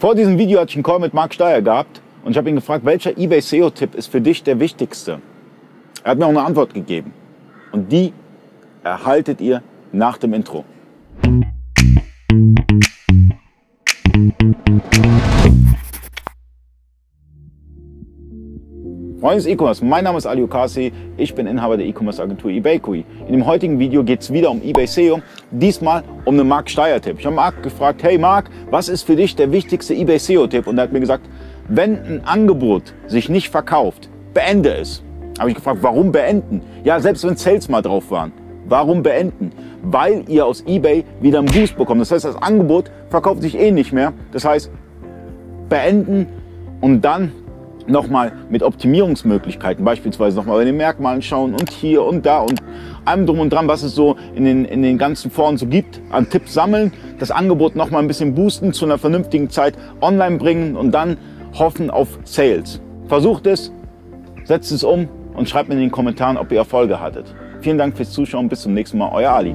Vor diesem Video hatte ich einen Call mit Marc Steyer gehabt und ich habe ihn gefragt, welcher eBay SEO-Tipp ist für dich der wichtigste? Er hat mir auch eine Antwort gegeben. Und die erhaltet ihr nach dem Intro. Freunde des E-Commerce, mein Name ist Ali Okasi, ich bin Inhaber der E-Commerce Agentur eBayQui. In dem heutigen Video geht es wieder um eBay SEO, diesmal um einen Marc Steyer-Tipp. Ich habe Marc gefragt, hey Marc, was ist für dich der wichtigste eBay SEO-Tipp? Und er hat mir gesagt, wenn ein Angebot sich nicht verkauft, beende es. Habe ich gefragt, warum beenden? Ja, selbst wenn Sales mal drauf waren. Warum beenden? Weil ihr aus eBay wieder einen Boost bekommt. Das heißt, das Angebot verkauft sich eh nicht mehr. Das heißt, beenden und dann nochmal mit Optimierungsmöglichkeiten, beispielsweise nochmal bei den Merkmalen schauen und hier und da und allem drum und dran, was es so in den, in den ganzen Foren so gibt, an Tipps sammeln, das Angebot nochmal ein bisschen boosten, zu einer vernünftigen Zeit online bringen und dann hoffen auf Sales. Versucht es, setzt es um und schreibt mir in den Kommentaren, ob ihr Erfolge hattet. Vielen Dank fürs Zuschauen, bis zum nächsten Mal, euer Ali.